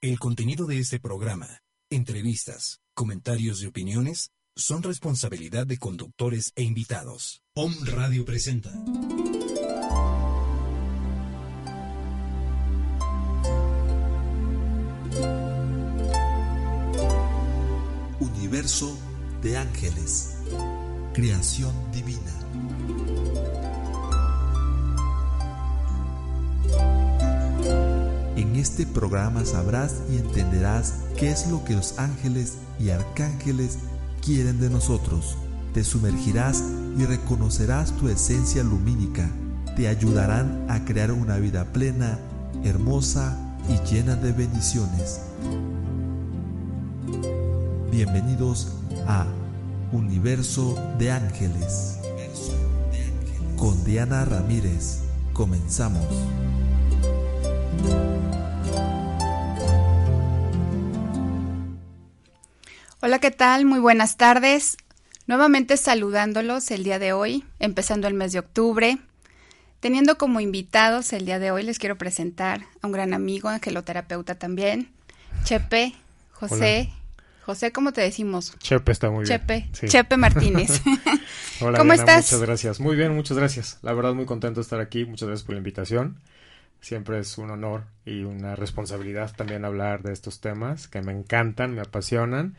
El contenido de este programa, entrevistas, comentarios y opiniones son responsabilidad de conductores e invitados. Om Radio presenta. Universo de ángeles. Creación divina. En este programa sabrás y entenderás qué es lo que los ángeles y arcángeles quieren de nosotros. Te sumergirás y reconocerás tu esencia lumínica. Te ayudarán a crear una vida plena, hermosa y llena de bendiciones. Bienvenidos a Universo de Ángeles. Con Diana Ramírez. Comenzamos. Hola, ¿qué tal? Muy buenas tardes. Nuevamente saludándolos el día de hoy, empezando el mes de octubre. Teniendo como invitados el día de hoy, les quiero presentar a un gran amigo, angeloterapeuta también, Chepe, José. José, ¿cómo te decimos? Chepe está muy bien. Chepe, Chepe Martínez. Hola, ¿Cómo estás? Muchas gracias. Muy bien, muchas gracias. La verdad, muy contento de estar aquí. Muchas gracias por la invitación. Siempre es un honor y una responsabilidad también hablar de estos temas que me encantan, me apasionan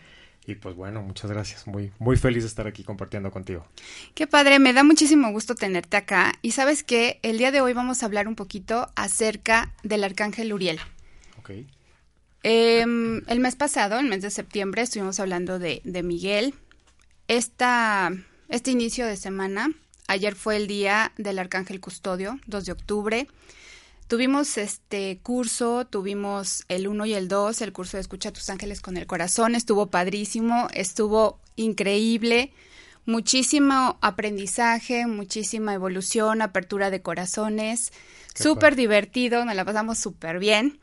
y pues bueno, muchas gracias. Muy, muy feliz de estar aquí compartiendo contigo. Qué padre, me da muchísimo gusto tenerte acá. Y sabes que el día de hoy vamos a hablar un poquito acerca del arcángel Uriel. Ok. Eh, el mes pasado, el mes de septiembre, estuvimos hablando de, de Miguel. Esta, este inicio de semana, ayer fue el día del arcángel custodio, 2 de octubre. Tuvimos este curso, tuvimos el 1 y el 2, el curso de Escucha a tus ángeles con el corazón, estuvo padrísimo, estuvo increíble, muchísimo aprendizaje, muchísima evolución, apertura de corazones, súper divertido, nos la pasamos súper bien.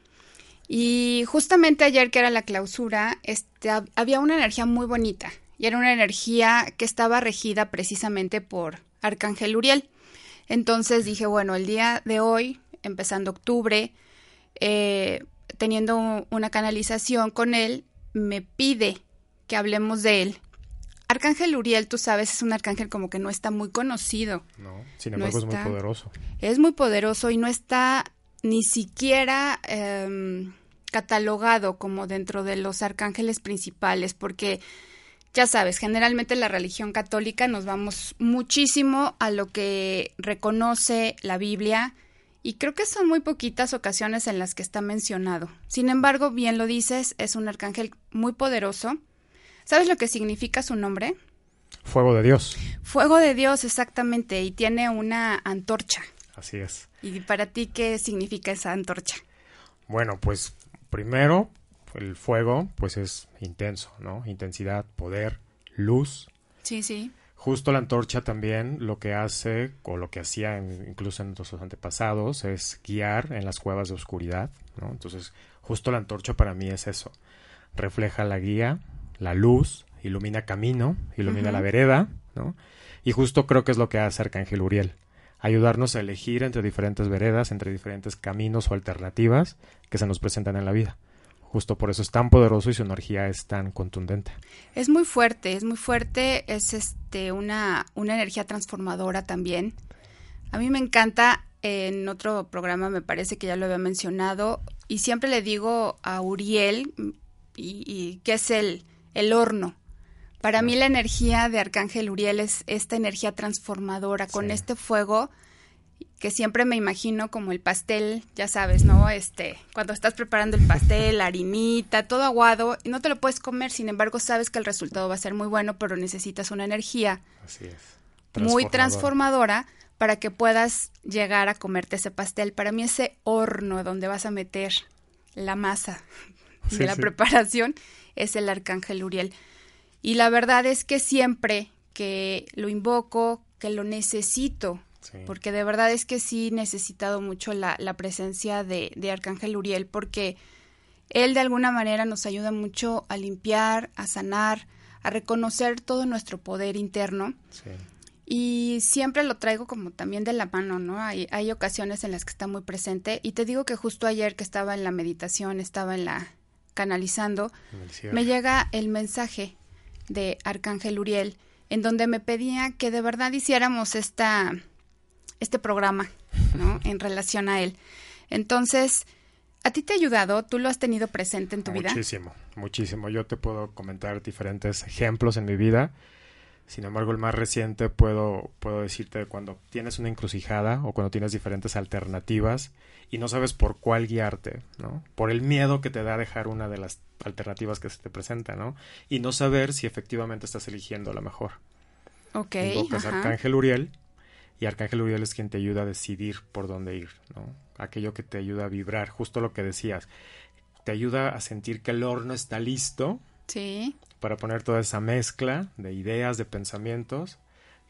Y justamente ayer que era la clausura, este, había una energía muy bonita y era una energía que estaba regida precisamente por Arcángel Uriel. Entonces dije, bueno, el día de hoy empezando octubre, eh, teniendo una canalización con él, me pide que hablemos de él. Arcángel Uriel, tú sabes, es un arcángel como que no está muy conocido. No, sin embargo no está, es muy poderoso. Es muy poderoso y no está ni siquiera eh, catalogado como dentro de los arcángeles principales, porque ya sabes, generalmente la religión católica nos vamos muchísimo a lo que reconoce la Biblia, y creo que son muy poquitas ocasiones en las que está mencionado. Sin embargo, bien lo dices, es un arcángel muy poderoso. ¿Sabes lo que significa su nombre? Fuego de Dios. Fuego de Dios, exactamente, y tiene una antorcha. Así es. ¿Y para ti qué significa esa antorcha? Bueno, pues primero, el fuego, pues es intenso, ¿no? Intensidad, poder, luz. Sí, sí. Justo la antorcha también lo que hace, o lo que hacía incluso en nuestros antepasados, es guiar en las cuevas de oscuridad, ¿no? Entonces, justo la antorcha para mí es eso. Refleja la guía, la luz, ilumina camino, ilumina uh -huh. la vereda, ¿no? Y justo creo que es lo que hace Arcángel Uriel. Ayudarnos a elegir entre diferentes veredas, entre diferentes caminos o alternativas que se nos presentan en la vida justo por eso es tan poderoso y su energía es tan contundente. Es muy fuerte, es muy fuerte, es este una, una energía transformadora también. A mí me encanta, en otro programa me parece que ya lo había mencionado, y siempre le digo a Uriel, y, y que es el, el horno. Para mí la energía de Arcángel Uriel es esta energía transformadora, con sí. este fuego que siempre me imagino como el pastel, ya sabes, ¿no? Este, cuando estás preparando el pastel, la harinita, todo aguado, y no te lo puedes comer, sin embargo, sabes que el resultado va a ser muy bueno, pero necesitas una energía Así es. transformadora. muy transformadora para que puedas llegar a comerte ese pastel. Para mí ese horno donde vas a meter la masa sí, de la sí. preparación es el arcángel Uriel. Y la verdad es que siempre que lo invoco, que lo necesito, Sí. Porque de verdad es que sí he necesitado mucho la, la presencia de, de, Arcángel Uriel, porque él de alguna manera nos ayuda mucho a limpiar, a sanar, a reconocer todo nuestro poder interno. Sí. Y siempre lo traigo como también de la mano, ¿no? Hay, hay ocasiones en las que está muy presente. Y te digo que justo ayer que estaba en la meditación, estaba en la, canalizando, me llega el mensaje de Arcángel Uriel, en donde me pedía que de verdad hiciéramos esta, este programa, ¿no? en relación a él. Entonces, ¿a ti te ha ayudado? ¿Tú lo has tenido presente en tu vida? Muchísimo, muchísimo. Yo te puedo comentar diferentes ejemplos en mi vida. Sin embargo, el más reciente puedo, puedo decirte cuando tienes una encrucijada o cuando tienes diferentes alternativas y no sabes por cuál guiarte, ¿no? Por el miedo que te da dejar una de las alternativas que se te presenta, ¿no? Y no saber si efectivamente estás eligiendo la mejor. Ok. Invocas a Arcángel Uriel y Arcángel Uriel es quien te ayuda a decidir por dónde ir, ¿no? Aquello que te ayuda a vibrar, justo lo que decías. Te ayuda a sentir que el horno está listo. Sí. Para poner toda esa mezcla de ideas, de pensamientos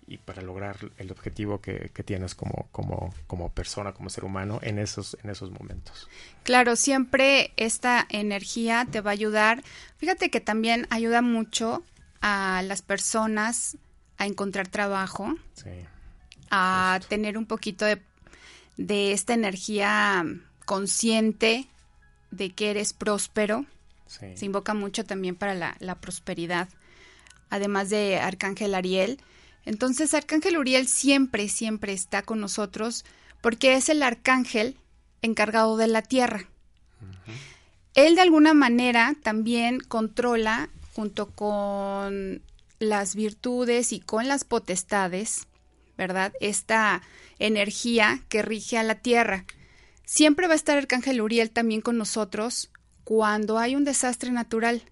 y para lograr el objetivo que, tienes como, como, como, persona, como ser humano en esos, en esos momentos. Claro, siempre esta energía te va a ayudar. Fíjate que también ayuda mucho a las personas a encontrar trabajo, a tener un poquito de, de, esta energía consciente de que eres próspero. Se invoca mucho también para la, la prosperidad. Además de Arcángel Ariel, entonces, Arcángel Uriel siempre, siempre está con nosotros porque es el arcángel encargado de la tierra. Él de alguna manera también controla, junto con las virtudes y con las potestades, ¿verdad? Esta energía que rige a la tierra. Siempre va a estar Arcángel Uriel también con nosotros cuando hay un desastre natural,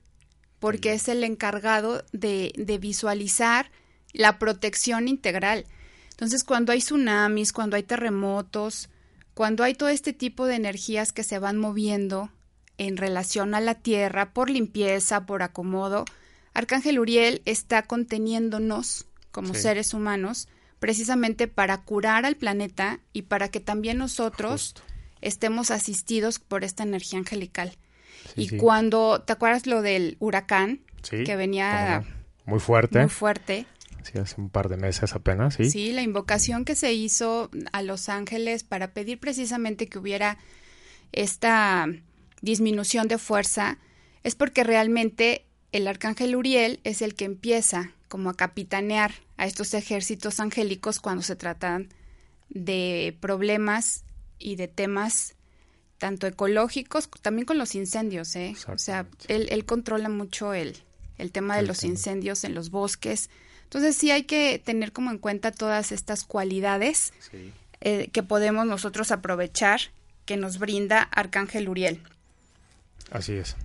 porque es el encargado de, de visualizar la protección integral. Entonces, cuando hay tsunamis, cuando hay terremotos, cuando hay todo este tipo de energías que se van moviendo en relación a la Tierra por limpieza, por acomodo, Arcángel Uriel está conteniéndonos como seres humanos precisamente para curar al planeta y para que también nosotros estemos asistidos por esta energía angelical. y cuando, ¿te acuerdas lo del huracán? que venía muy fuerte. Muy fuerte. Sí, hace un par de meses apenas, sí. Sí, la invocación que se hizo a Los Ángeles para pedir precisamente que hubiera esta disminución de fuerza es porque realmente el arcángel Uriel es el que empieza como a capitanear a estos ejércitos angélicos cuando se tratan de problemas y de temas tanto ecológicos, también con los incendios, ¿eh? O sea, él, él controla mucho el, el tema de los incendios en los bosques, entonces sí hay que tener como en cuenta todas estas cualidades eh, que podemos nosotros aprovechar que nos brinda Arcángel Uriel. Así es.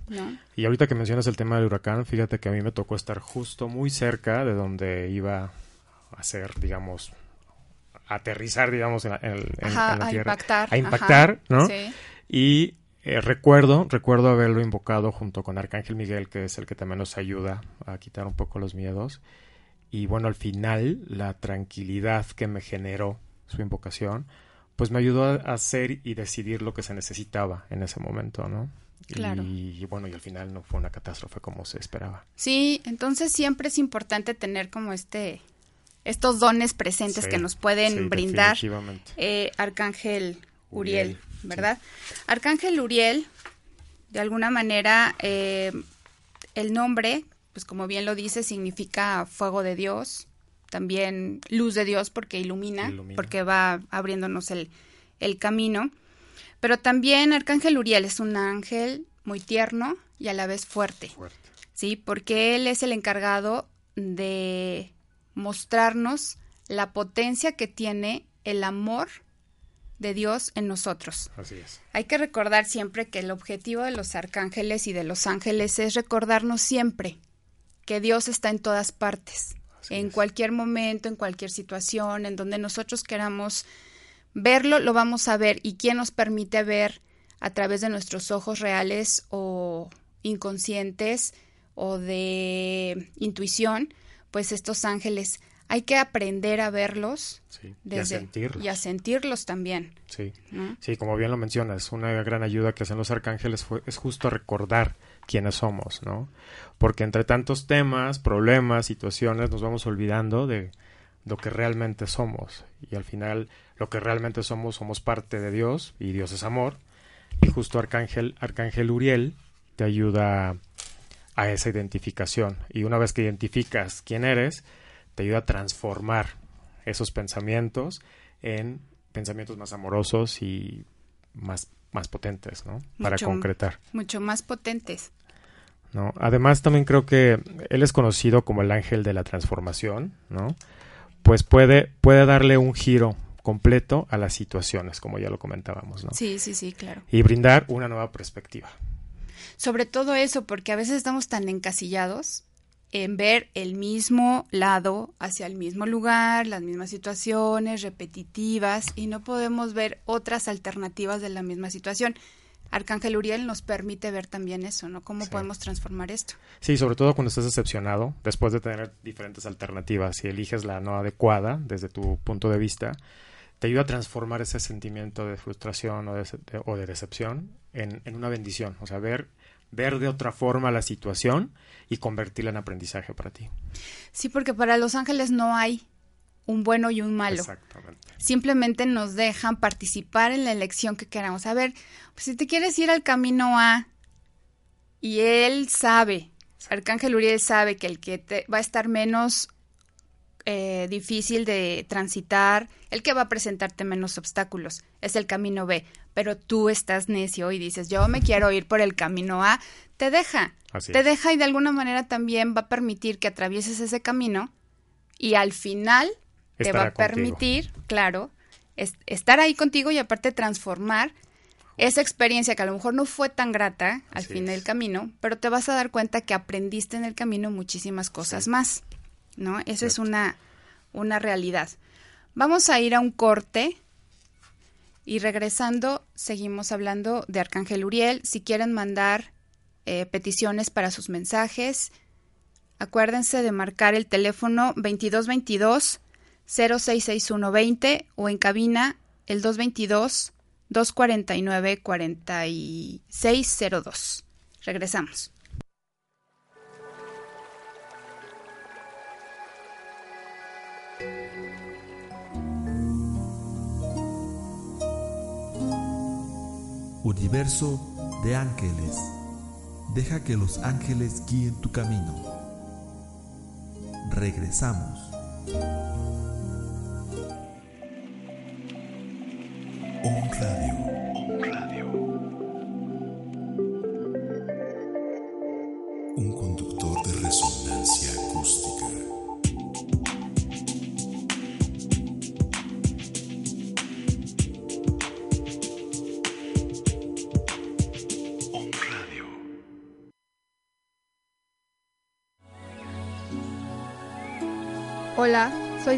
Y ahorita que mencionas el tema del huracán, fíjate que a mí me tocó estar justo muy cerca de donde iba a ser, digamos, aterrizar, digamos, en la, a Impactar. A impactar, ¿no? Sí. Y eh, recuerdo, recuerdo haberlo invocado junto con Arcángel Miguel, que es el que también nos ayuda a quitar un poco los miedos y bueno, al final la tranquilidad que me generó su invocación, pues me ayudó a hacer y decidir lo que se necesitaba en ese momento, ¿no? Claro. Y, bueno, y al final no fue una catástrofe como se esperaba. Sí, entonces siempre es importante tener como este estos dones presentes que nos pueden brindar eh, Arcángel Uriel, ¿verdad? Arcángel Uriel, de alguna manera, eh, el nombre pues como bien lo dice, significa fuego de Dios, también luz de Dios porque ilumina, porque va abriéndonos el, el camino. Pero también Arcángel Uriel es un ángel muy tierno y a la vez fuerte. fuerte. Sí, porque él es el encargado de mostrarnos la potencia que tiene el amor de Dios en nosotros. Así es. Hay que recordar siempre que el objetivo de los arcángeles y de los ángeles es recordarnos siempre que Dios está en todas partes, en cualquier momento, en cualquier situación, en donde nosotros queramos verlo, lo vamos a ver. ¿Y quién nos permite ver a través de nuestros ojos reales o inconscientes o de intuición? Pues estos ángeles. Hay que aprender a verlos y, a sentirlos. y a sentirlos también. Sí. sí, como bien lo mencionas, una gran ayuda que hacen los arcángeles fue, es justo recordar quiénes somos, ¿no? Porque entre tantos temas, problemas, situaciones, nos vamos olvidando de lo que realmente somos. Y al final, lo que realmente somos, somos parte de Dios, y Dios es amor. Y justo Arcángel, Arcángel Uriel te ayuda a esa identificación. Y una vez que identificas quién eres, te ayuda a transformar esos pensamientos en pensamientos más amorosos y más, más potentes, ¿no? Para concretar. Mucho más potentes. ¿No? Además, también creo que él es conocido como el ángel de la transformación, ¿no? Pues puede, puede darle un giro completo a las situaciones, como ya lo comentábamos, ¿no? Sí, sí, sí, claro. Y brindar una nueva perspectiva. Sobre todo eso, porque a veces estamos tan encasillados en ver el mismo lado hacia el mismo lugar, las mismas situaciones repetitivas y no podemos ver otras alternativas de la misma situación. Arcángel Uriel nos permite ver también eso, ¿no? ¿Cómo podemos transformar esto? Sí, sobre todo cuando estás decepcionado, después de tener diferentes alternativas y eliges la no adecuada desde tu punto de vista, te ayuda a transformar ese sentimiento de frustración o de, o de decepción en, en, una bendición, o sea, ver ver de otra forma la situación y convertirla en aprendizaje para ti. Sí, porque para los ángeles no hay un bueno y un malo. Exactamente. Simplemente nos dejan participar en la elección que queramos. A ver, pues si te quieres ir al camino A y él sabe, Arcángel Uriel sabe que el que te va a estar menos eh, difícil de transitar, el que va a presentarte menos obstáculos, es el camino B. Pero tú estás necio y dices, yo me quiero ir por el camino A, te deja. te deja y de alguna manera también va a permitir que atravieses ese camino y al final te va a permitir, claro, estar ahí contigo y aparte transformar esa experiencia que a lo mejor no fue tan grata al fin del camino, pero te vas a dar cuenta que aprendiste en el camino muchísimas cosas más. ¿no? Eso es una, una realidad. Vamos a ir a un corte y regresando seguimos hablando de Arcángel Uriel. Si quieren mandar eh, peticiones para sus mensajes, acuérdense de marcar el teléfono 2222 066120 o en cabina el 222 249 4602. Regresamos. Universo de ángeles. Deja que los ángeles guíen tu camino. Regresamos.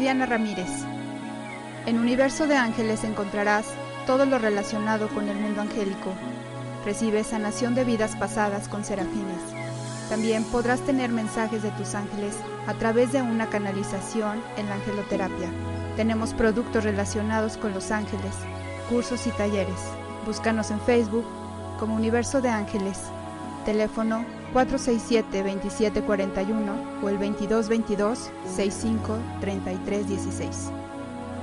Diana Ramírez. En Universo de Ángeles encontrarás todo lo relacionado con el mundo angélico. Recibes sanación de vidas pasadas con serafines. También podrás tener mensajes de tus ángeles a través de una canalización en la angeloterapia. Tenemos productos relacionados con los ángeles, cursos y talleres. Búscanos en Facebook como Universo de Ángeles. Teléfono 467-2741 o el 2222-653316.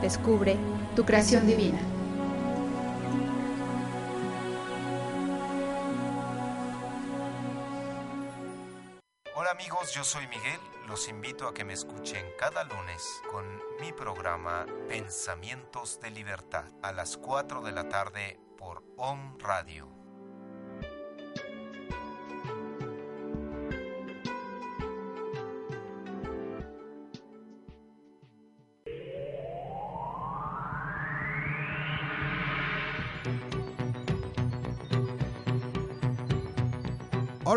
Descubre tu creación divina. Hola amigos, yo soy Miguel. Los invito a que me escuchen cada lunes con mi programa Pensamientos de Libertad a las 4 de la tarde por OM Radio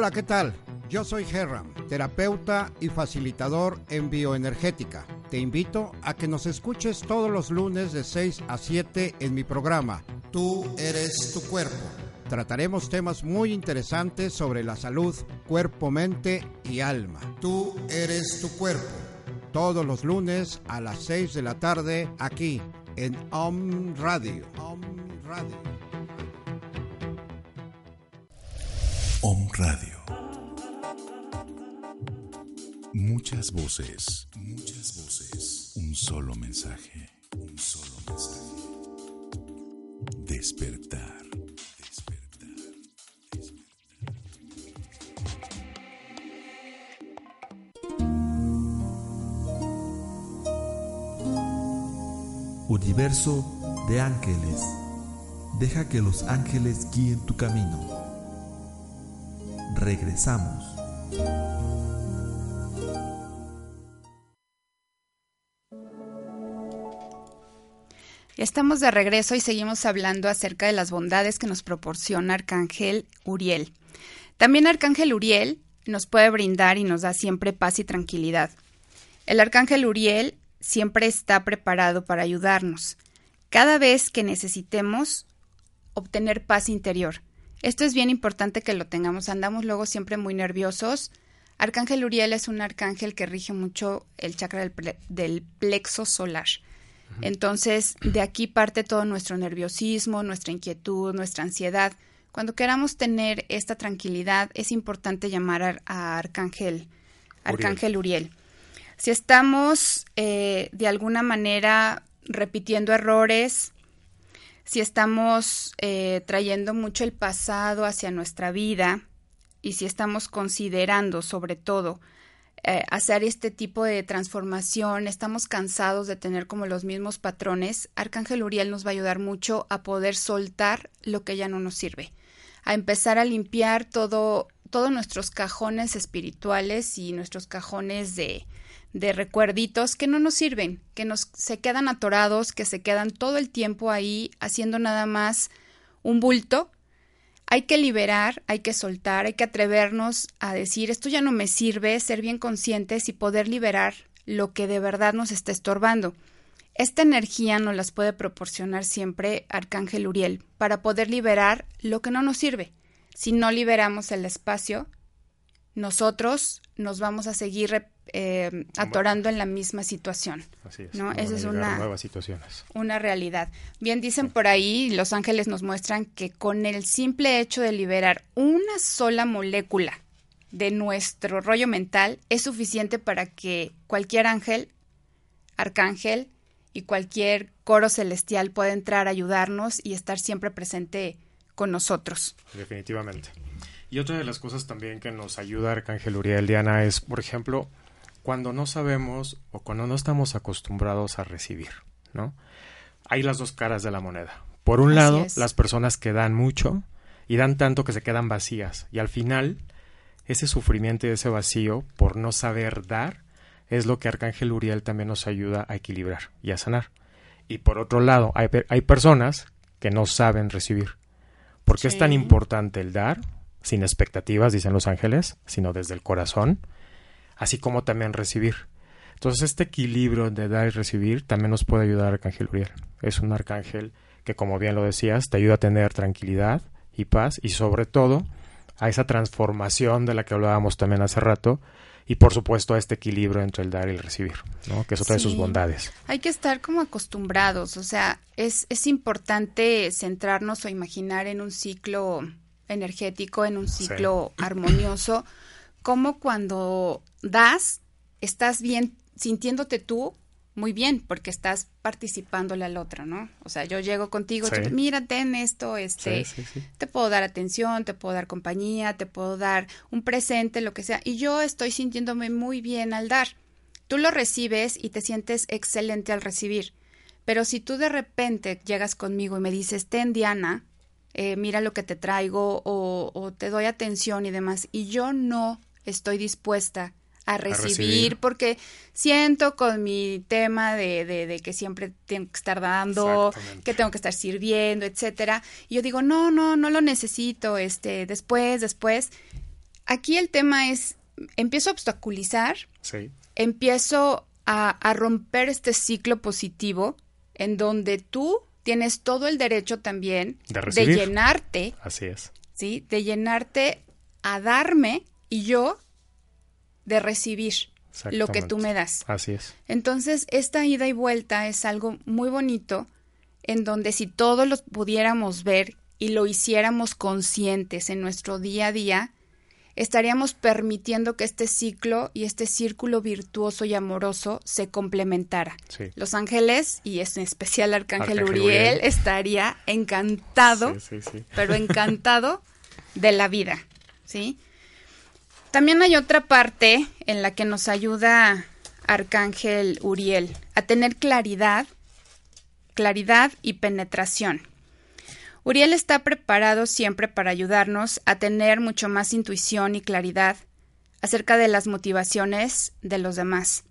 Hola, ¿qué tal? Yo soy Herram, terapeuta y facilitador en bioenergética. Te invito a que nos escuches todos los lunes de 6 a 7 en mi programa. Tú eres tu cuerpo. Trataremos temas muy interesantes sobre la salud, cuerpo, mente y alma. Tú eres tu cuerpo. Todos los lunes a las 6 de la tarde aquí en Om Radio. Om Radio. Om Radio. Muchas voces, muchas voces. Un solo mensaje, un solo mensaje. Despertar. Despertar. Despertar. Universo de ángeles. Deja que los ángeles guíen tu camino. Regresamos. Estamos de regreso y seguimos hablando acerca de las bondades que nos proporciona Arcángel Uriel. También Arcángel Uriel nos puede brindar y nos da siempre paz y tranquilidad. El Arcángel Uriel siempre está preparado para ayudarnos. Cada vez que necesitemos obtener paz interior. Esto es bien importante que lo tengamos. Andamos luego siempre muy nerviosos. Arcángel Uriel es un arcángel que rige mucho el chakra del, plexo solar. Entonces, de aquí parte todo nuestro nerviosismo, nuestra inquietud, nuestra ansiedad. Cuando queramos tener esta tranquilidad, es importante llamar a, Arcángel, Arcángel Uriel. Si estamos eh, de alguna manera repitiendo errores, si estamos eh, trayendo mucho el pasado hacia nuestra vida y si estamos considerando sobre todo eh, hacer este tipo de transformación, estamos cansados de tener como los mismos patrones, Arcángel Uriel nos va a ayudar mucho a poder soltar lo que ya no nos sirve, a empezar a limpiar todo, todos nuestros cajones espirituales y nuestros cajones de, de recuerditos que no nos sirven, que nos se quedan atorados, que se quedan todo el tiempo ahí haciendo nada más un bulto hay que liberar, hay que soltar, hay que atrevernos a decir esto ya no me sirve, ser bien conscientes y poder liberar lo que de verdad nos está estorbando. Esta energía nos las puede proporcionar siempre Arcángel Uriel para poder liberar lo que no nos sirve. Si no liberamos el espacio, nosotros nos vamos a seguir eh, atorando en la misma situación. Así es. ¿no? Esa es una, nuevas situaciones. una realidad. Bien dicen por ahí, los ángeles nos muestran que con el simple hecho de liberar una sola molécula de nuestro rollo mental es suficiente para que cualquier ángel, arcángel y cualquier coro celestial pueda entrar a ayudarnos y estar siempre presente con nosotros. Definitivamente. Y otra de las cosas también que nos ayuda Arcángel Uriel Diana es, por ejemplo, cuando no sabemos o cuando no estamos acostumbrados a recibir, ¿no? Hay las dos caras de la moneda. Por un lado, las personas que dan mucho y dan tanto que se quedan vacías y al final ese sufrimiento y ese vacío por no saber dar es lo que Arcángel Uriel también nos ayuda a equilibrar y a sanar. Y por otro lado, hay, hay personas que no saben recibir. ¿Por qué es tan importante el dar? Sin expectativas, dicen los ángeles, sino desde el corazón, así como también recibir. Entonces este equilibrio de dar y recibir también nos puede ayudar Arcángel Uriel. Es un arcángel que, como bien lo decías, te ayuda a tener tranquilidad y paz y sobre todo a esa transformación de la que hablábamos también hace rato y por supuesto a este equilibrio entre el dar y el recibir, ¿no? que es otra de sus bondades. Hay que estar como acostumbrados, o sea, es, es importante centrarnos o imaginar en un ciclo energético, en un ciclo armonioso, como cuando das, estás bien, sintiéndote tú muy bien, porque estás participándole al otro, ¿no? O sea, yo llego contigo, mírate mira, ten esto, este, te puedo dar atención, te puedo dar compañía, te puedo dar un presente, lo que sea, y yo estoy sintiéndome muy bien al dar. Tú lo recibes y te sientes excelente al recibir. Pero si tú de repente llegas conmigo y me dices, ten Diana, eh, mira lo que te traigo o, te doy atención y demás. Y yo no estoy dispuesta a recibir, porque siento con mi tema de, de, que siempre tengo que estar dando, que tengo que estar sirviendo, etcétera. Y yo digo, no, no, no lo necesito, este, después, después. Aquí el tema es, empiezo a obstaculizar, empiezo a, a romper este ciclo positivo en donde tú tienes todo el derecho también de, llenarte. Así es. ¿Sí? De llenarte a darme y yo de recibir lo que tú me das. Así es. Entonces, esta ida y vuelta es algo muy bonito en donde si todos lo pudiéramos ver y lo hiciéramos conscientes en nuestro día a día, estaríamos permitiendo que este ciclo y este círculo virtuoso y amoroso se complementara. Los ángeles, y en especial Arcángel, Uriel, estaría encantado, pero encantado de la vida, ¿sí? También hay otra parte en la que nos ayuda Arcángel Uriel a tener claridad claridad y penetración. Uriel está preparado siempre para ayudarnos a tener mucho más intuición y claridad acerca de las motivaciones de los demás.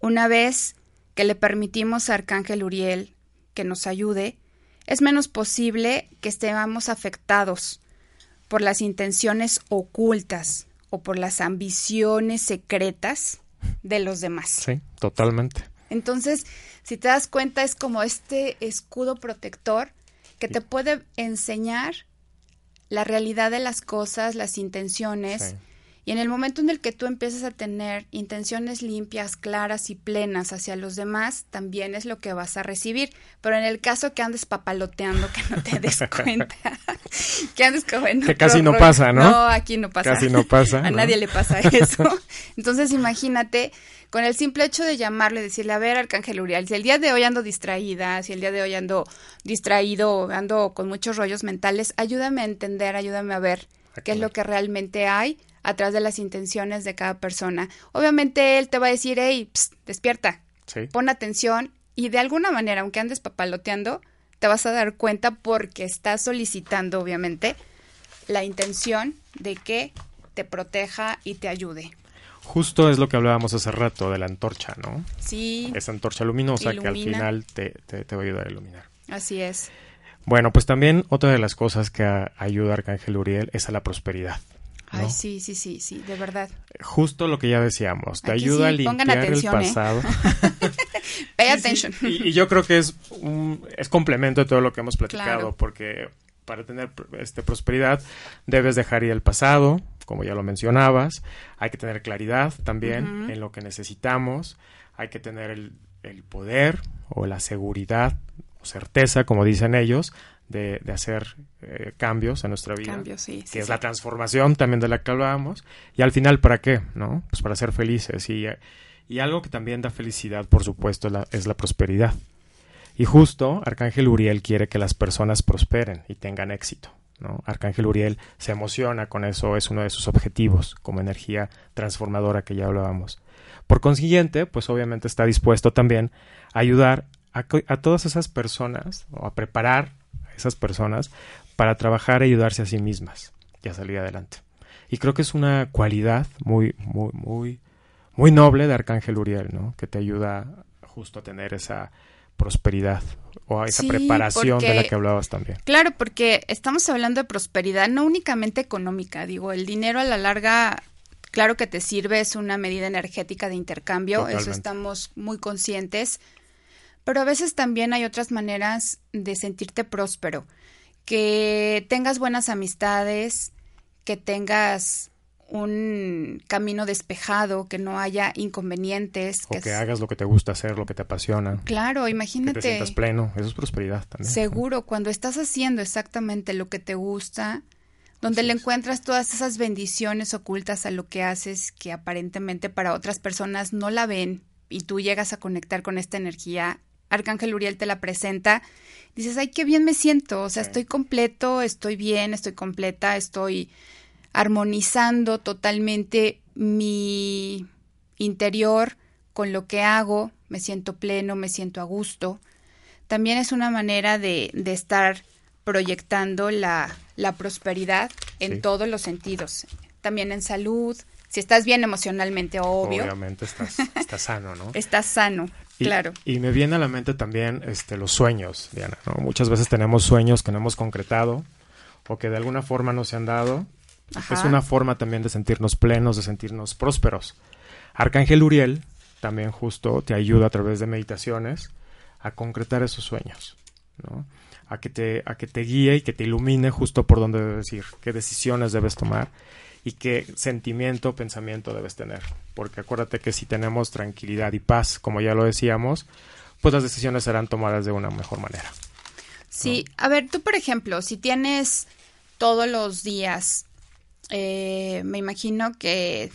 Una vez que le permitimos a Arcángel Uriel que nos ayude, es menos posible que estemos afectados por las intenciones ocultas o por las ambiciones secretas de los demás. Sí, totalmente. Entonces, si te das cuenta, es como este escudo protector que te puede enseñar la realidad de las cosas, las intenciones. Y en el momento en el que tú empiezas a tener intenciones limpias, claras y plenas hacia los demás, también es lo que vas a recibir. Pero en el caso que andes papaloteando, que no te des cuenta, que andes como Que casi no pasa, ¿no? No, aquí no pasa. Casi no pasa. a nadie le pasa eso. Entonces imagínate, con el simple hecho de llamarle, decirle, a ver, Arcángel Uriel, si el día de hoy ando distraída, si el día de hoy ando distraído, ando con muchos rollos mentales, ayúdame a entender, ayúdame a ver qué es lo que realmente hay atrás de las intenciones de cada persona. Obviamente él te va a decir, hey, despierta, pon atención y de alguna manera, aunque andes papaloteando, te vas a dar cuenta porque estás solicitando, obviamente, la intención de que te proteja y te ayude. Justo es lo que hablábamos hace rato de la antorcha, ¿no? Sí. Esa antorcha luminosa que al final te, te, va a ayudar a iluminar. Así es. Bueno, pues también otra de las cosas que ayuda a Arcángel Uriel es a la prosperidad. Ay, sí, sí, sí, sí, de verdad. Justo lo que ya decíamos, te ayuda a limpiar el ¿eh? pasado. Pay attention. Y, yo creo que es un, es complemento de todo lo que hemos platicado, porque para tener este prosperidad debes dejar ir el pasado, como ya lo mencionabas, hay que tener claridad también en lo que necesitamos, hay que tener el, el poder o la seguridad o certeza, como dicen ellos, de, hacer eh, cambios en nuestra vida, que es la transformación también de la que hablábamos, y al final, ¿para qué? ¿no? Pues para ser felices, y, y algo que también da felicidad, por supuesto, es la, es la prosperidad. Y justo Arcángel Uriel quiere que las personas prosperen y tengan éxito. ¿no? Arcángel Uriel se emociona con eso, es uno de sus objetivos como energía transformadora que ya hablábamos. Por consiguiente, pues obviamente está dispuesto también a ayudar a, a todas esas personas o a preparar esas personas para trabajar y ayudarse a sí mismas y a salir adelante. Y creo que es una cualidad muy, muy, muy, muy noble de Arcángel Uriel, ¿no? Que te ayuda justo a tener esa prosperidad o a esa preparación de la que hablabas también. Claro, porque estamos hablando de prosperidad no únicamente económica, digo, el dinero a la larga claro que te sirve, es una medida energética de intercambio, eso estamos muy conscientes, pero a veces también hay otras maneras de sentirte próspero, que tengas buenas amistades, que tengas un camino despejado, que no haya inconvenientes. O que, hagas lo que te gusta hacer, lo que te apasiona. Claro, imagínate. Que te sientas pleno, eso es prosperidad también. Seguro, cuando estás haciendo exactamente lo que te gusta, donde le encuentras todas esas bendiciones ocultas a lo que haces que aparentemente para otras personas no la ven y tú llegas a conectar con esta energía, Arcángel Uriel te la presenta, dices, ay, qué bien me siento, o sea, estoy completo, estoy bien, estoy completa, estoy armonizando totalmente mi interior con lo que hago, me siento pleno, me siento a gusto. También es una manera de, de estar proyectando la, la prosperidad en todos los sentidos, también en salud, si estás bien emocionalmente, obvio. Obviamente estás, estás sano, ¿no? estás sano, claro. Y me viene a la mente también este, los sueños, Diana, ¿no? Muchas veces tenemos sueños que no hemos concretado o que de alguna forma no se han dado. Es una forma también de sentirnos plenos, de sentirnos prósperos. Arcángel Uriel también justo te ayuda a través de meditaciones a concretar esos sueños, ¿no? A que te, a que te guíe y que te ilumine justo por dónde debes ir, qué decisiones debes tomar y qué sentimiento o pensamiento debes tener. Porque acuérdate que si tenemos tranquilidad y paz, como ya lo decíamos, pues las decisiones serán tomadas de una mejor manera. Sí, a ver, tú por ejemplo, si tienes todos los días, eh, me imagino que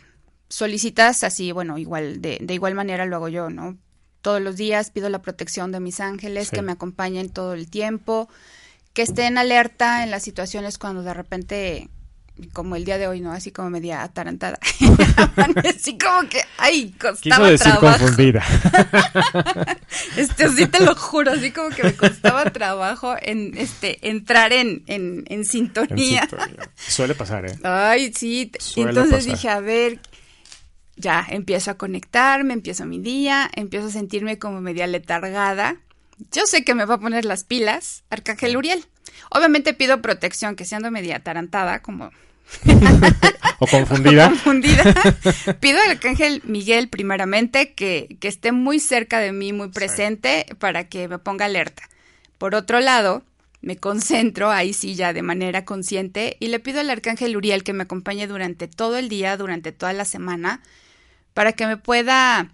solicitas así, bueno, igual, de, de, igual manera lo hago yo, ¿no? Todos los días pido la protección de mis ángeles, que me acompañen todo el tiempo, que estén alerta en las situaciones cuando de repente como el día de hoy, ¿no? Así como media atarantada. Así como que, ay, costaba Quiso decir trabajo. confundida. Este, sí te lo juro, así como que me costaba trabajo en este entrar en, en, en En sintonía. Suele pasar, ¿eh? Ay, sí. Suele Entonces pasar. dije, a ver, ya, empiezo a conectarme, empiezo mi día, empiezo a sentirme como media letargada. Yo sé que me va a poner las pilas, Arcángel Uriel. Obviamente pido protección, que siendo media atarantada, como O confundida. confundida. Pido al arcángel Miguel primeramente que, que esté muy cerca de mí, muy presente, para que me ponga alerta. Por otro lado, me concentro ahí sí ya de manera consciente y le pido al arcángel Uriel que me acompañe durante todo el día, durante toda la semana, para que me pueda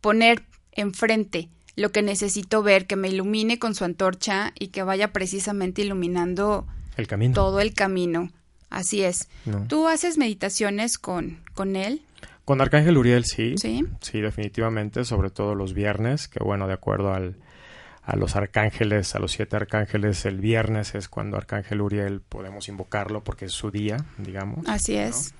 poner enfrente lo que necesito ver, que me ilumine con su antorcha y que vaya precisamente iluminando El camino. todo el camino. Así es. No. ¿Tú haces meditaciones con, con él? Con Arcángel Uriel, sí. Sí. Sí, definitivamente, sobre todo los viernes, que bueno, de acuerdo al, a los arcángeles, a los siete arcángeles, el viernes es cuando Arcángel Uriel podemos invocarlo porque es su día, digamos. Así ¿no? es.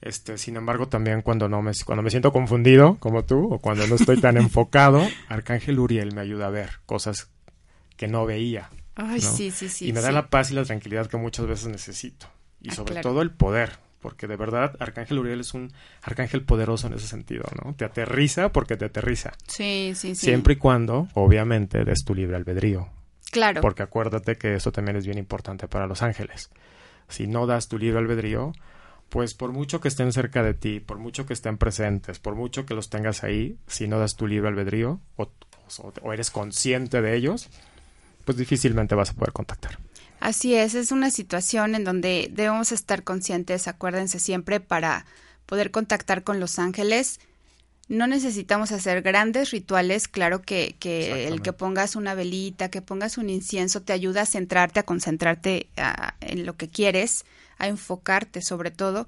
Este, sin embargo, también cuando no me cuando me siento confundido, como tú, o cuando no estoy tan enfocado, Arcángel Uriel me ayuda a ver cosas que no veía. Ay, ¿no? sí, sí, sí. y me da sí. la paz y la tranquilidad que muchas veces necesito. Y Ah, sobre claro. todo el poder, porque de verdad Arcángel Uriel es un arcángel poderoso en ese sentido, ¿no? Te aterriza porque te aterriza. Sí, sí, sí. Siempre y cuando, obviamente, des tu libre albedrío. Claro. Porque acuérdate que eso también es bien importante para los ángeles. Si no das tu libre albedrío, pues por mucho que estén cerca de ti, por mucho que estén presentes, por mucho que los tengas ahí, si no das tu libre albedrío o, o- o eres consciente de ellos, pues difícilmente vas a poder contactar. Así es, es una situación en donde debemos estar conscientes, acuérdense siempre, para poder contactar con los ángeles. No necesitamos hacer grandes rituales, claro que, que el que pongas una velita, que pongas un incienso, te ayuda a centrarte, a concentrarte a- en lo que quieres, a enfocarte sobre todo.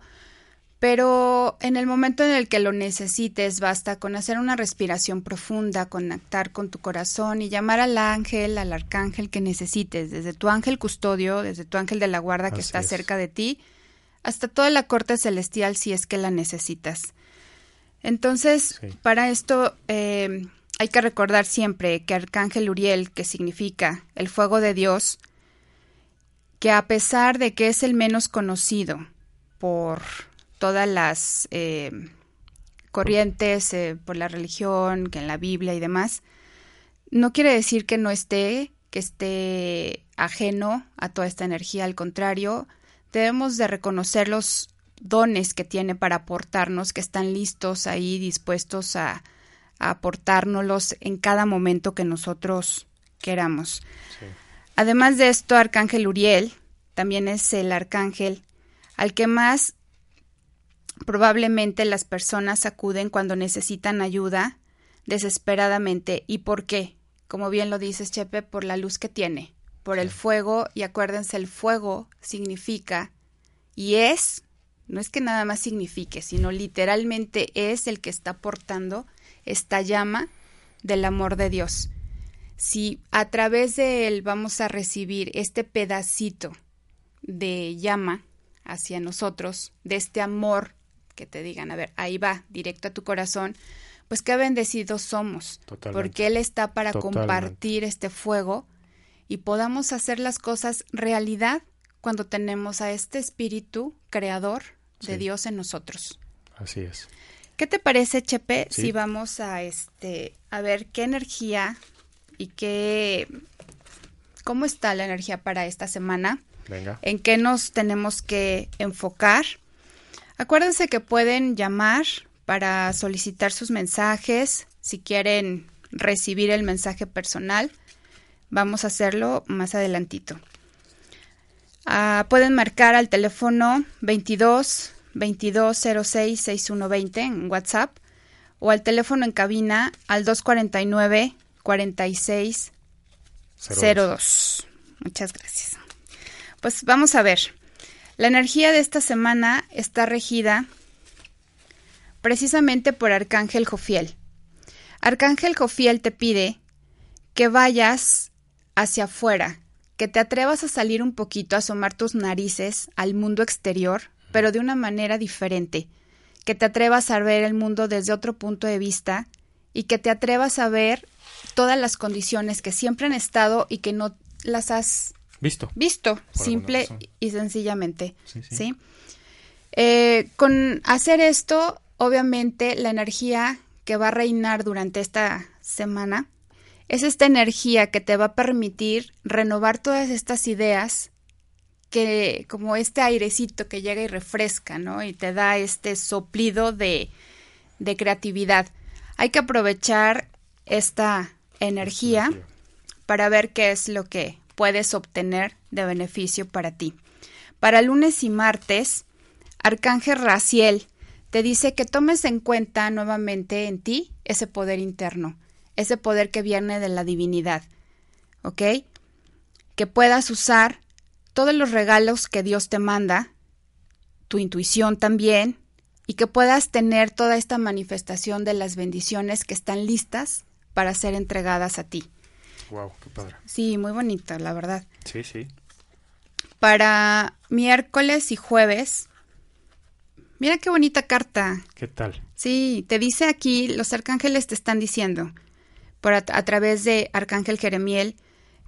Pero en el momento en el que lo necesites, basta con hacer una respiración profunda, conectar con tu corazón y llamar al ángel, al arcángel que necesites, desde tu ángel custodio, desde tu ángel de la guarda que Así está es. cerca de ti, hasta toda la corte celestial si es que la necesitas. Entonces, Sí. para esto eh, hay que recordar siempre que Arcángel Uriel, que significa el fuego de Dios, que a pesar de que es el menos conocido por todas las eh, corrientes, eh, por la religión, que en la Biblia y demás, no quiere decir que no esté, que esté ajeno a toda esta energía, al contrario, debemos de reconocer los dones que tiene para aportarnos, que están listos ahí, dispuestos a, a aportárnoslos en cada momento que nosotros queramos. Además de esto, Arcángel Uriel también es el arcángel al que más probablemente las personas acuden cuando necesitan ayuda desesperadamente. ¿Y por qué? Como bien lo dices, Chepe, por la luz que tiene, por el fuego, y acuérdense, el fuego significa y es, no es que nada más signifique, sino literalmente es el que está portando esta llama del amor de Dios. Si a través de él vamos a recibir este pedacito de llama hacia nosotros, de este amor que te digan, a ver, ahí va, directo a tu corazón, pues qué bendecidos somos, Totalmente. porque Él está para Totalmente. compartir este fuego y podamos hacer las cosas realidad cuando tenemos a este espíritu creador de Sí. Dios en nosotros. Así es. ¿Qué te parece, Chepe, Sí. si vamos a este a ver qué energía y qué cómo está la energía para esta semana? Venga. ¿En qué nos tenemos que enfocar? Acuérdense que pueden llamar para solicitar sus mensajes, si quieren recibir el mensaje personal, vamos a hacerlo más adelantito. Ah, pueden marcar al teléfono 22 2206 6120 en WhatsApp o al teléfono en cabina al 249 46 02. Muchas gracias. Pues vamos a ver. La energía de esta semana está regida precisamente por Arcángel Jofiel. Arcángel Jofiel te pide que vayas hacia afuera, que te atrevas a salir un poquito, a asomar tus narices al mundo exterior, pero de una manera diferente, que te atrevas a ver el mundo desde otro punto de vista y que te atrevas a ver todas las condiciones que siempre han estado y que no las has visto, visto simple y sencillamente, ¿sí? Eh, con hacer esto, obviamente la energía que va a reinar durante esta semana es esta energía que te va a permitir renovar todas estas ideas que como este airecito que llega y refresca, ¿no? Y te da este soplido de, de creatividad. Hay que aprovechar esta energía para ver qué es lo que puedes obtener de beneficio para ti. Para lunes y martes, Arcángel Raciel te dice que tomes en cuenta nuevamente en ti ese poder interno, ese poder que viene de la divinidad, ¿ok? Que puedas usar todos los regalos que Dios te manda, tu intuición también, y que puedas tener toda esta manifestación de las bendiciones que están listas para ser entregadas a ti. Wow, qué padre. Sí, muy bonita, la verdad. Sí, sí. Para miércoles y jueves, mira qué bonita carta. ¿Qué tal? Sí, te dice aquí, los arcángeles te están diciendo, por a, a través de Arcángel Jeremiel,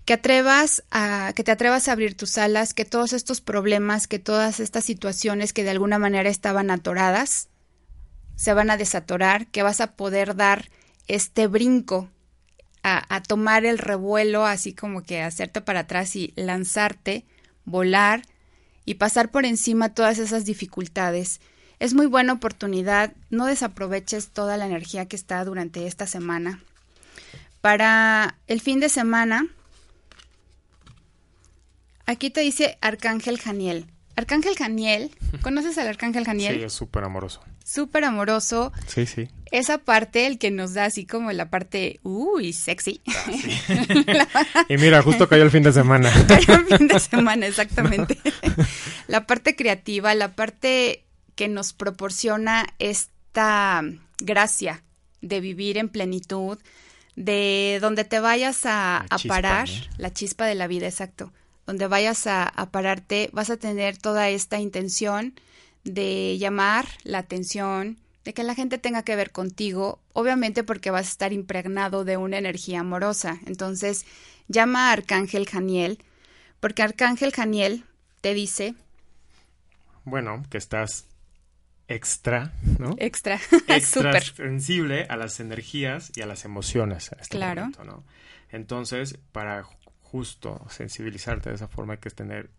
que atrevas a que te atrevas a abrir tus alas, que todos estos problemas, que todas estas situaciones que de alguna manera estaban atoradas se van a desatorar, que vas a poder dar este brinco a, tomar el revuelo, así como que hacerte para atrás y lanzarte, volar y pasar por encima todas esas dificultades. Es muy buena oportunidad, no desaproveches toda la energía que está durante esta semana. Para el fin de semana, Aquí te dice Arcángel Janiel. Arcángel Janiel, ¿conoces al Arcángel Janiel? Sí, es súper amoroso. Súper amoroso. Sí, sí. Esa parte, el que nos da así como la parte, uy, sexy. Ah, sí. y mira, justo cayó el fin de semana. cayó el fin de semana, exactamente. la parte creativa, la parte que nos proporciona esta gracia de vivir en plenitud, de donde te vayas a, a parar, la chispa de la vida, exacto donde vayas a, pararte, vas a tener toda esta intención de llamar la atención, de que la gente tenga que ver contigo, obviamente porque vas a estar impregnado de una energía amorosa. Entonces, llama a Arcángel Janiel, porque Arcángel Janiel te dice... Bueno, que estás extra, ¿no? Extra, extra sensible a las energías y a las emociones en este claro. momento, ¿no? Entonces, para justo sensibilizarte de esa forma que tener,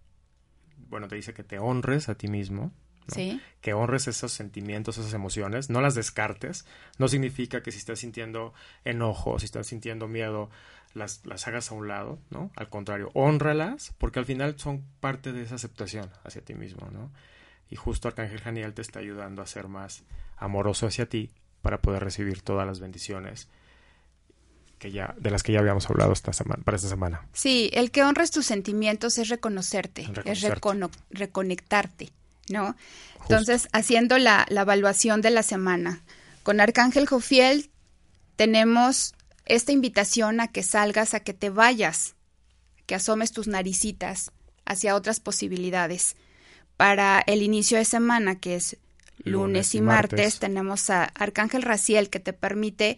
bueno, te dice que te honres a ti mismo, ¿Sí? que honres esos sentimientos, esas emociones, no las descartes, no significa que si estás sintiendo enojo, si estás sintiendo miedo, las, las hagas a un lado, ¿no? Al contrario, honralas, porque al final son parte de esa aceptación hacia ti mismo, ¿no? Y justo Arcángel Janiel te está ayudando a ser más amoroso hacia ti para poder recibir todas las bendiciones que ya, de las que ya habíamos hablado esta semana, para esta semana. Sí, el que honres tus sentimientos es reconocerte, es reconectarte, ¿no? Entonces, haciendo la, la, evaluación de la semana, con Arcángel Jofiel tenemos esta invitación a que salgas, a que te vayas, que asomes tus naricitas hacia otras posibilidades. Para el inicio de semana, que es lunes, y martes, martes, tenemos a Arcángel Raciel, que te permite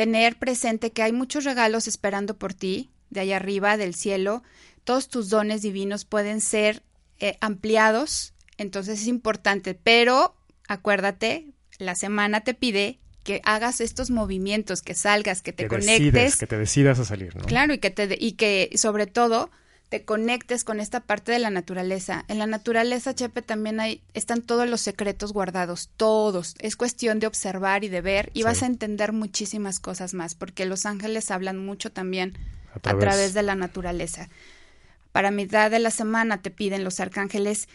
tener presente que hay muchos regalos esperando por ti, de allá arriba, del cielo. Todos tus dones divinos pueden ser eh, ampliados, entonces es importante, pero acuérdate, la semana te pide que hagas estos movimientos, que salgas, que te que conectes. Decides, que te decidas a salir, ¿no? Claro, y que, te, y que sobre todo te conectes con esta parte de la naturaleza. En la naturaleza, Chepe, también hay, están todos los secretos guardados, todos. Es cuestión de observar y de ver y sí. vas a entender muchísimas cosas más, porque los ángeles hablan mucho también a través, a través de la naturaleza. Para mitad de la semana te piden los arcángeles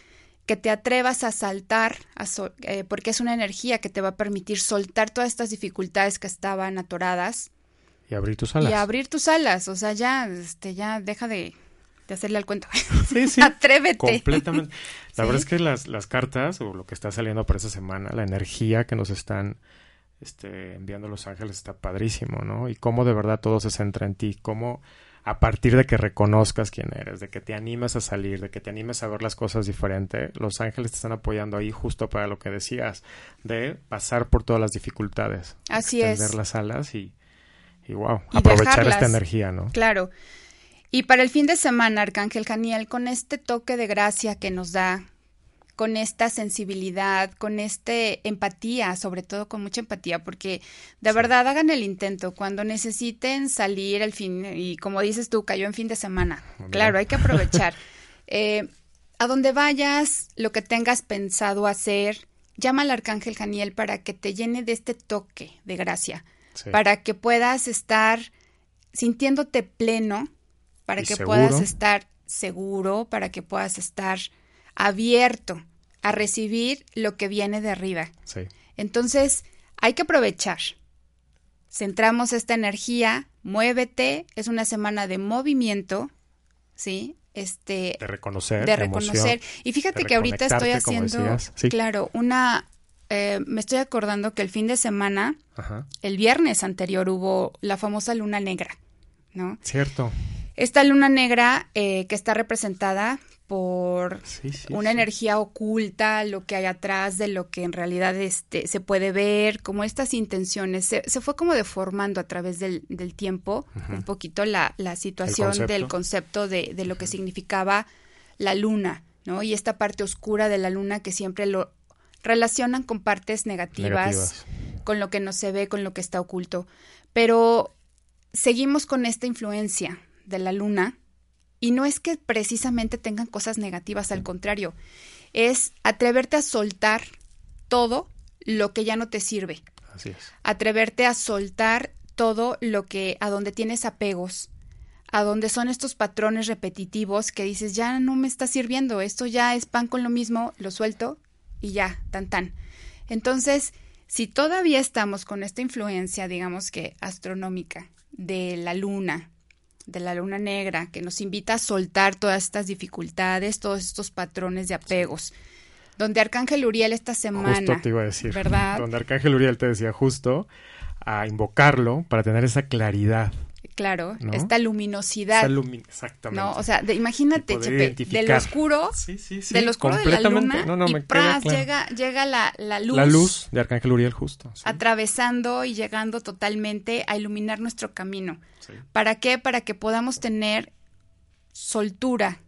que te atrevas a saltar, a sol, eh, porque es una energía que te va a permitir soltar todas estas dificultades que estaban atoradas. Y abrir tus alas. Y abrir tus alas, o sea, ya, este, ya deja de, de hacerle al cuento. Sí, sí. Atrévete. Completamente. La ¿Sí? verdad es que las, las cartas o lo que está saliendo para esta semana, la energía que nos están este, enviando los ángeles está padrísimo, ¿no? Y cómo de verdad todo se centra en ti, cómo a partir de que reconozcas quién eres, de que te animes a salir, de que te animes a ver las cosas diferente, los ángeles te están apoyando ahí justo para lo que decías, de pasar por todas las dificultades. Así extender es. las alas y, y wow, Y aprovechar dejarlas. esta energía, ¿no? Claro. Y para el fin de semana, Arcángel Janiel, con este toque de gracia que nos da, con esta sensibilidad, con este empatía, sobre todo con mucha empatía, porque de verdad hagan el intento cuando necesiten salir el fin, y como dices tú, cayó en fin de semana. Mira. Claro, hay que aprovechar. Eh, a donde vayas, lo que tengas pensado hacer, llama al Arcángel Janiel para que te llene de este toque de gracia Sí. para que puedas estar sintiéndote pleno, para que seguro. puedas estar seguro, para que puedas estar abierto a recibir lo que viene de arriba. Sí. Entonces, hay que aprovechar. Centramos esta energía, muévete, es una semana de movimiento, ¿sí? Este, De reconocer. de emoción. reconocer. Y fíjate que ahorita estoy haciendo. Sí. claro, una, eh, me estoy acordando que el fin de semana Ajá. el viernes anterior hubo la famosa luna negra, ¿no? Cierto. Esta luna negra eh, que está representada por Sí, sí, una sí. energía oculta, lo que hay atrás de lo que en realidad este, se puede ver, como estas intenciones. Se, se fue como deformando a través del, del tiempo un poquito la, la situación concepto. del concepto de, de lo que significaba la luna, ¿no? Y esta parte oscura de la luna que siempre lo relacionan con partes negativas Negativas. con lo que no se ve, con lo que está oculto. Pero seguimos con esta influencia de la luna y no es que precisamente tengan cosas negativas, al contrario, es atreverte a soltar todo lo que ya no te sirve, Así es. atreverte a soltar todo lo que a donde tienes apegos, a donde son estos patrones repetitivos que dices, ya no me está sirviendo, esto ya es pan con lo mismo, lo suelto y ya, tan tan. Entonces, si todavía estamos con esta influencia, digamos que astronómica, de la luna, de la luna negra, que nos invita a soltar todas estas dificultades, todos estos patrones de apegos, donde Arcángel Uriel esta semana, Justo te iba a decir. ¿verdad? Donde Arcángel Uriel te decía justo a invocarlo para tener esa claridad. Claro, ¿no? esta luminosidad, lumi- Exactamente. ¿no? O sea, de- imagínate, Chepe, del oscuro, Sí, sí, sí, del oscuro de la luna, No, no, y me pras, claro. llega, llega la, la luz, La luz de Arcángel Uriel justo. atravesando y llegando totalmente a iluminar nuestro camino. ¿Para qué? Para que podamos tener soltura.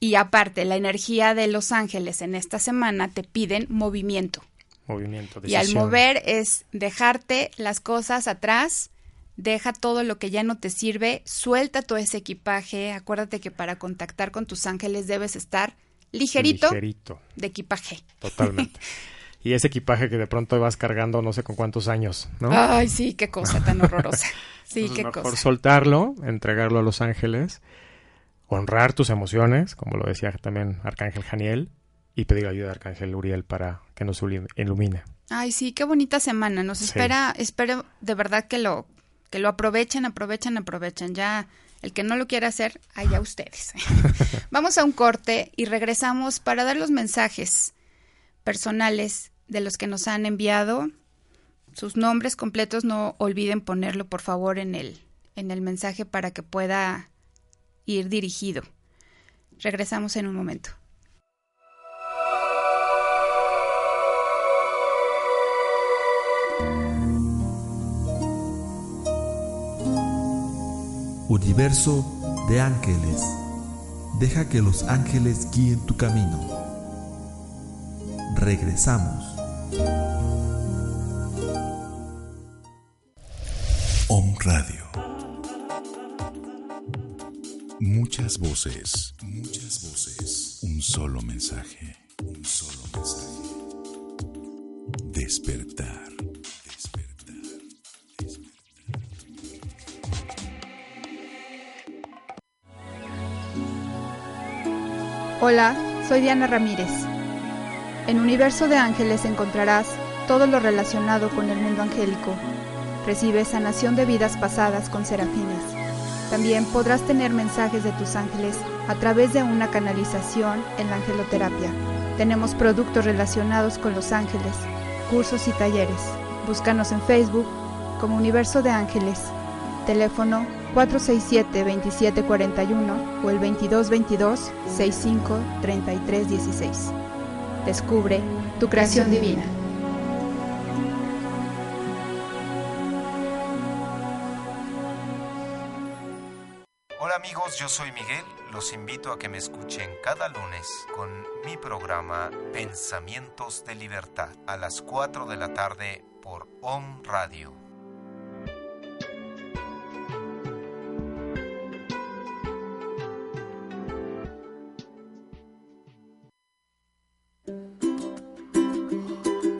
Y aparte, la energía de los ángeles en esta semana te piden movimiento. Movimiento, Y al decisión. mover es dejarte las cosas atrás, deja todo lo que ya no te sirve, suelta todo ese equipaje. Acuérdate que para contactar con tus ángeles debes estar ligerito, Ligerito, de equipaje. totalmente. y ese equipaje que de pronto vas cargando no sé con cuántos años, ¿no? Ay, sí, qué cosa tan horrorosa. Sí, Entonces, qué mejor cosa. soltarlo, entregarlo a los ángeles, honrar tus emociones, como lo decía también Arcángel Janiel, y pedir ayuda a Arcángel Uriel para que nos ilu- ilumine. Ay, sí, qué bonita semana. Nos Sí. espera, espero de verdad que lo, que lo aprovechen, aprovechen, aprovechen. Ya el que no lo quiera hacer, allá ustedes. Vamos a un corte y regresamos para dar los mensajes personales de los que nos han enviado. Sus nombres completos, no olviden ponerlo por favor en el, en el mensaje para que pueda ir dirigido. Regresamos en un momento. Universo de ángeles. Deja que los ángeles guíen tu camino. Regresamos. Om Radio. Muchas voces, muchas voces. Un solo mensaje, un solo mensaje. Despertar, Hola, soy Diana Ramírez. En Universo de Ángeles encontrarás todo lo relacionado con el mundo angélico. Recibes sanación de vidas pasadas con serafines. También podrás tener mensajes de tus ángeles a través de una canalización en la angeloterapia. Tenemos productos relacionados con los ángeles, cursos y talleres. Búscanos en Facebook como Universo de Ángeles. Teléfono 467-2741 o el 2222-653316. Descubre tu creación divina. Hola amigos, yo soy Miguel. Los invito a que me escuchen cada lunes con mi programa Pensamientos de Libertad a las 4 de la tarde por OM Radio.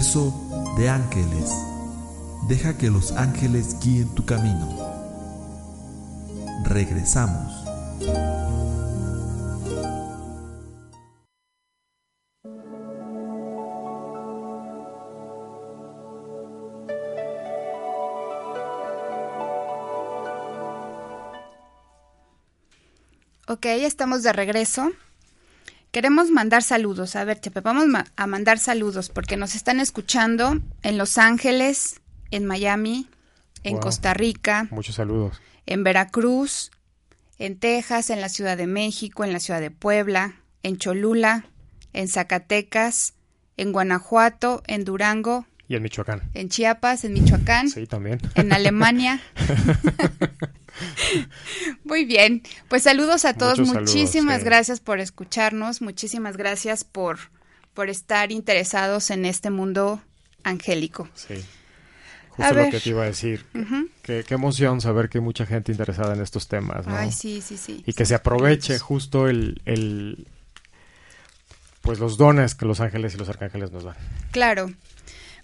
De ángeles. Deja que los ángeles guíen tu camino. Regresamos. Ok, estamos de regreso. Queremos mandar saludos. A ver, Chepe, vamos ma- a mandar saludos porque nos están escuchando en Los Ángeles, en Miami, en Wow. Costa Rica, Muchos saludos. en Veracruz, en Texas, en la Ciudad de México, en la Ciudad de Puebla, en Cholula, en Zacatecas, en Guanajuato, en Durango, Y en Michoacán. en Chiapas, en Michoacán, Sí, también. en Alemania. Muy bien, pues saludos a todos, Muchos saludos, muchísimas sí. gracias por escucharnos, muchísimas gracias por, por estar interesados en este mundo angélico. Sí. A Justo lo ver. que te iba a decir. Ujú. Qué, qué emoción saber que hay mucha gente interesada en estos temas, ¿no? Ay, sí, sí, sí. y que se aproveche justo el, el pues los dones que los ángeles y los arcángeles nos dan. Claro.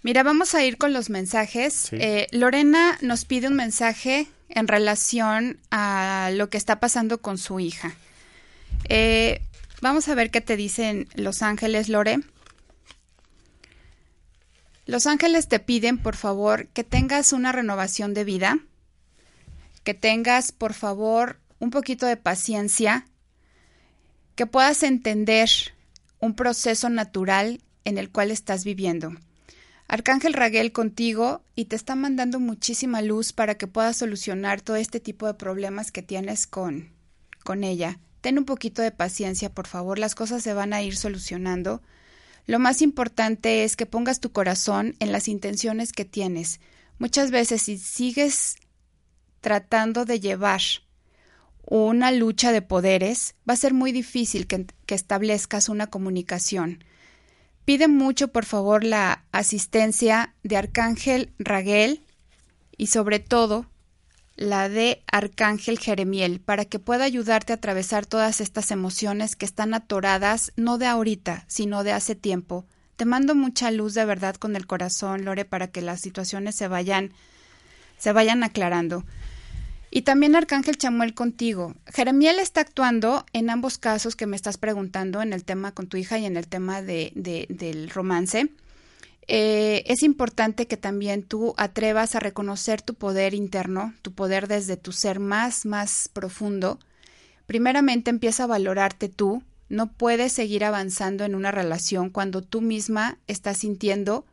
Mira, vamos a ir con los mensajes. Sí. Eh, Lorena nos pide un mensaje en relación a lo que está pasando con su hija. Eh, vamos a ver qué te dicen los ángeles, Lore. Los ángeles te piden, por favor, que tengas una renovación de vida, que tengas, por favor, un poquito de paciencia, que puedas entender un proceso natural en el cual estás viviendo. Arcángel Raguel contigo y te está mandando muchísima luz para que puedas solucionar todo este tipo de problemas que tienes con, con ella. Ten un poquito de paciencia, por favor, las cosas se van a ir solucionando. Lo más importante es que pongas tu corazón en las intenciones que tienes. Muchas veces si sigues tratando de llevar una lucha de poderes, va a ser muy difícil que, que establezcas una comunicación. Pide mucho, por favor, la asistencia de Arcángel Raguel y sobre todo la de Arcángel Jeremiel para que pueda ayudarte a atravesar todas estas emociones que están atoradas no de ahorita, sino de hace tiempo. Te mando mucha luz de verdad con el corazón, Lore, para que las situaciones se vayan se vayan aclarando. Y también Arcángel Chamuel contigo. Jeremiel está actuando en ambos casos que me estás preguntando, en el tema con tu hija y en el tema de, de- del romance. Eh, es importante que también tú atrevas a reconocer tu poder interno, tu poder desde tu ser más, más profundo. Primeramente empieza a valorarte tú. No puedes seguir avanzando en una relación cuando tú misma estás sintiendo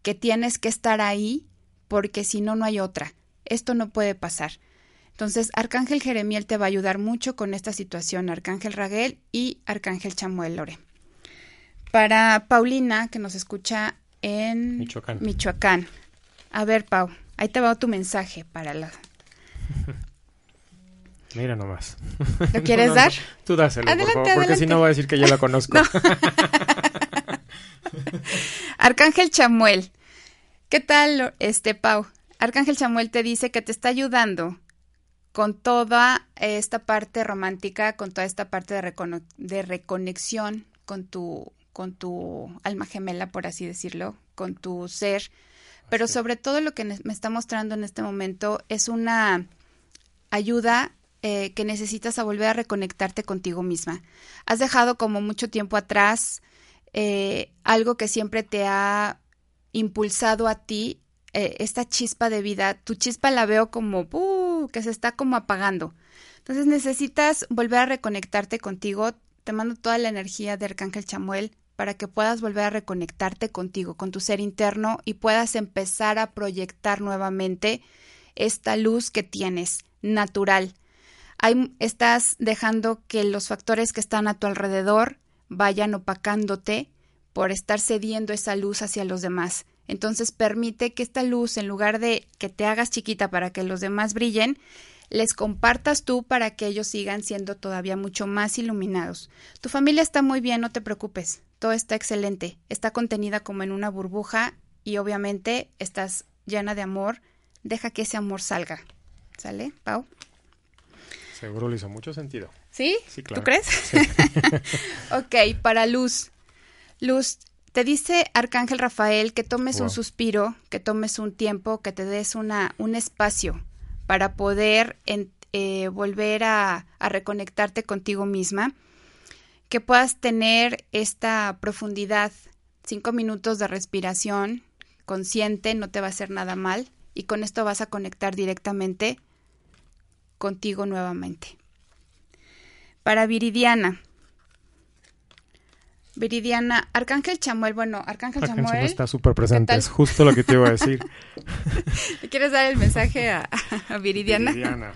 que tienes que estar ahí porque si no, no hay otra. Esto no puede pasar. Entonces, Arcángel Jeremiel te va a ayudar mucho con esta situación, Arcángel Raguel y Arcángel Chamuel Lore. Para Paulina, que nos escucha en Michoacán. Michoacán. A ver, Pau, ahí te va tu mensaje para la... Mira nomás. ¿Lo quieres No, no, dar? Tú dáselo, Adelante, por favor, porque si no va a decir que yo la conozco. Arcángel Chamuel, ¿Qué tal, este Pau? Arcángel Samuel te dice que te está ayudando con toda esta parte romántica, con toda esta parte de, de reconexión con tu, con tu alma gemela, por así decirlo, con tu ser. Pero sobre todo lo que me está mostrando en este momento es una ayuda eh, que necesitas a volver a reconectarte contigo misma. Has dejado como mucho tiempo atrás eh, algo que siempre te ha impulsado a ti, eh, esta chispa de vida. Tu chispa la veo como uh, que se está como apagando. Entonces necesitas volver a reconectarte contigo. Te mando toda la energía de Arcángel Chamuel para que puedas volver a reconectarte contigo, con tu ser interno y puedas empezar a proyectar nuevamente esta luz que tienes natural, estás dejando que los factores que están a tu alrededor vayan opacándote por estar cediendo esa luz hacia los demás. Entonces permite que esta luz, en lugar de que te hagas chiquita para que los demás brillen, les compartas tú para que ellos sigan siendo todavía mucho más iluminados. Tu familia está muy bien, no te preocupes. Todo está excelente. Está contenida como en una burbuja y obviamente estás llena de amor. Deja que ese amor salga. ¿Sale, Pau? Seguro le hizo mucho sentido. ¿Sí? Sí, claro. ¿Tú crees? ok, para Luz. Luz, te dice Arcángel Rafael que tomes un suspiro, que tomes un tiempo, que te des una, un espacio para poder eh, volver a, a reconectarte contigo misma, que puedas tener esta profundidad, cinco minutos de respiración consciente, no te va a hacer nada mal, y con esto vas a conectar directamente contigo nuevamente. Para Viridiana. Viridiana, Arcángel Chamuel, bueno, Arcángel, Chamuel, está súper presente, es justo lo que te iba a decir. ¿Quieres dar el mensaje a, Viridiana? Viridiana.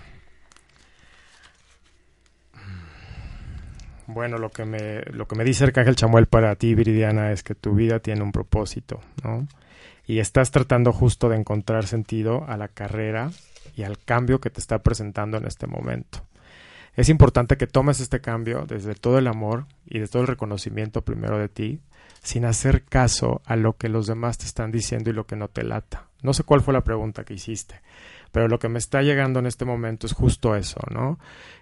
Bueno, lo que me lo que me dice Arcángel Chamuel para ti, Viridiana, es que tu vida tiene un propósito, ¿no? Y estás tratando justo de encontrar sentido a la carrera y al cambio que te está presentando en este momento. Es importante que tomes este cambio desde todo el amor y desde todo el reconocimiento primero de ti, sin hacer caso a lo que los demás te están diciendo y lo que no te lata. No sé cuál fue la pregunta que hiciste, pero lo que me está llegando en este momento es justo eso, ¿no?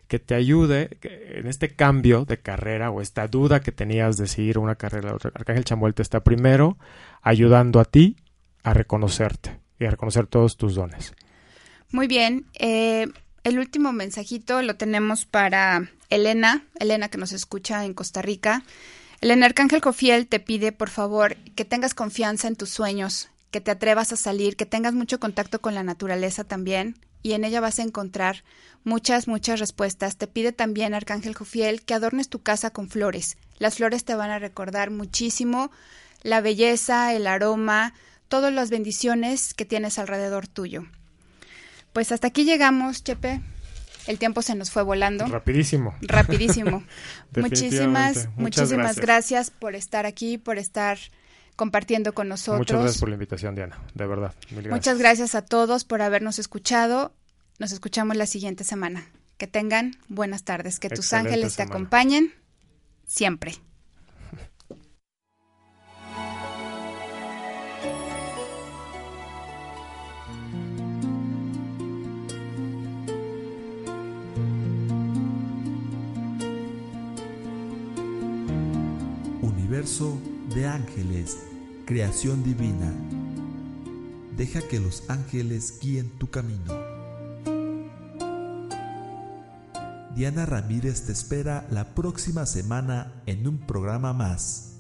Que te ayude en este cambio de carrera o esta duda que tenías de seguir una carrera. Arcángel Chamuel te está primero ayudando a ti a reconocerte y a reconocer todos tus dones. Muy bien. Eh, el último mensajito lo tenemos para Elena, Elena que nos escucha en Costa Rica. Elena Arcángel Cofiel te pide, por favor, que tengas confianza en tus sueños, que te atrevas a salir, que tengas mucho contacto con la naturaleza también, y en ella vas a encontrar muchas, muchas respuestas. Te pide también, Arcángel Cofiel, que adornes tu casa con flores. Las flores te van a recordar muchísimo la belleza, el aroma, todas las bendiciones que tienes alrededor tuyo. Pues hasta aquí llegamos, Chepe. El tiempo se nos fue volando. Rapidísimo. Rapidísimo. muchísimas, muchísimas gracias. por estar aquí, por estar compartiendo con nosotros. Muchas gracias por la invitación, Diana. De verdad. Muchas gracias a todos por habernos escuchado. Nos escuchamos la siguiente semana. Que tengan buenas tardes. Que tus ángeles te acompañen siempre. De ángeles, creación divina. Deja que los ángeles guíen tu camino. Diana Ramírez te espera la próxima semana en un programa más.